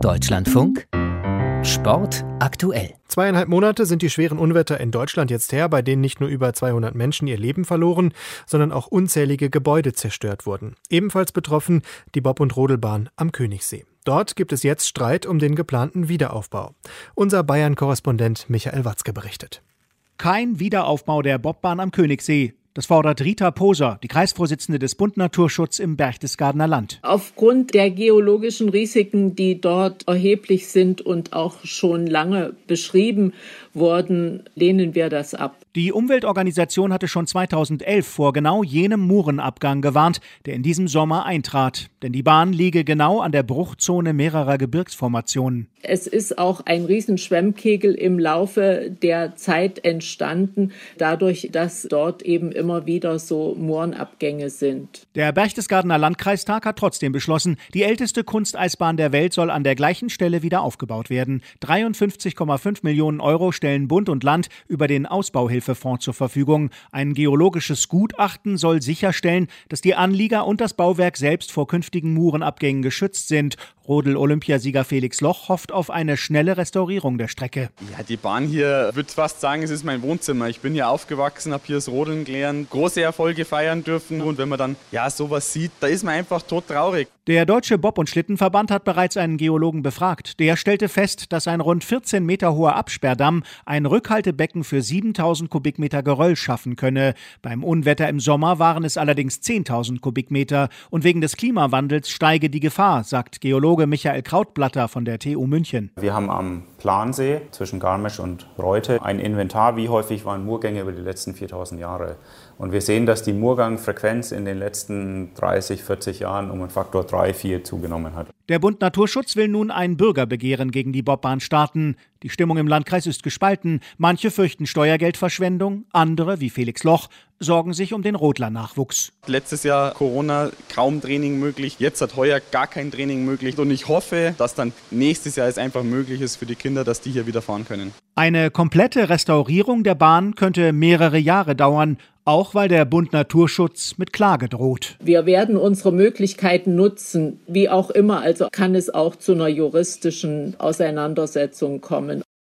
Deutschlandfunk Sport aktuell. Zweieinhalb Monate sind die schweren Unwetter in Deutschland jetzt her, bei denen nicht nur über 200 Menschen ihr Leben verloren, sondern auch unzählige Gebäude zerstört wurden. Ebenfalls betroffen die Bob- und Rodelbahn am Königssee. Dort gibt es jetzt Streit um den geplanten Wiederaufbau. Unser Bayern-Korrespondent Michael Watzke berichtet. Kein Wiederaufbau der Bobbahn am Königssee. Das fordert Rita Poser, die Kreisvorsitzende des Bund Naturschutz im Berchtesgadener Land. Aufgrund der geologischen Risiken, die dort erheblich sind und auch schon lange beschrieben wurden, lehnen wir das ab. Die Umweltorganisation hatte schon 2011 vor genau jenem Murenabgang gewarnt, der in diesem Sommer eintrat. Denn die Bahn liege genau an der Bruchzone mehrerer Gebirgsformationen. Es ist auch ein Riesenschwemmkegel im Laufe der Zeit entstanden, dadurch, dass dort eben immer wieder so Murenabgänge sind. Der Berchtesgadener Landkreistag hat trotzdem beschlossen, die älteste Kunsteisbahn der Welt soll an der gleichen Stelle wieder aufgebaut werden. 53,5 Millionen Euro stellen Bund und Land über den Ausbauhilfefonds zur Verfügung. Ein geologisches Gutachten soll sicherstellen, dass die Anlieger und das Bauwerk selbst vor künftigen Murenabgängen geschützt sind. Rodel-Olympiasieger Felix Loch hofft auf eine schnelle Restaurierung der Strecke. Ja, die Bahn hier, würde fast sagen, es ist mein Wohnzimmer. Ich bin hier aufgewachsen, habe hier das Rodeln gelernt, große Erfolge feiern dürfen und wenn man dann ja sowas sieht, da ist man einfach tot traurig. Der Deutsche Bob- und Schlittenverband hat bereits einen Geologen befragt. Der stellte fest, dass ein rund 14 Meter hoher Absperrdamm ein Rückhaltebecken für 7000 Kubikmeter Geröll schaffen könne. Beim Unwetter im Sommer waren es allerdings 10.000 Kubikmeter und wegen des Klimawandels steige die Gefahr, sagt Geologe Michael Krautblatter von der TU München. Wir haben am Plansee zwischen Garmisch und Reute ein Inventar, wie häufig waren Murgänge über die letzten 4000 Jahre. Und wir sehen, dass die Murgangfrequenz in den letzten 30, 40 Jahren um einen Faktor 3, 4 zugenommen hat. Der Bund Naturschutz will nun ein Bürgerbegehren gegen die Bobbahn starten. Die Stimmung im Landkreis ist gespalten. Manche fürchten Steuergeldverschwendung, andere, wie Felix Loch, sorgen sich um den Rodler-Nachwuchs. Letztes Jahr Corona, kaum Training möglich. Jetzt hat heuer gar kein Training möglich. Und ich hoffe, dass dann nächstes Jahr es einfach möglich ist für die Kinder, dass die hier wieder fahren können. Eine komplette Restaurierung der Bahn könnte mehrere Jahre dauern, auch weil der Bund Naturschutz mit Klage droht. Wir werden unsere Möglichkeiten nutzen, wie auch immer. Also kann es auch zu einer juristischen Auseinandersetzung kommen.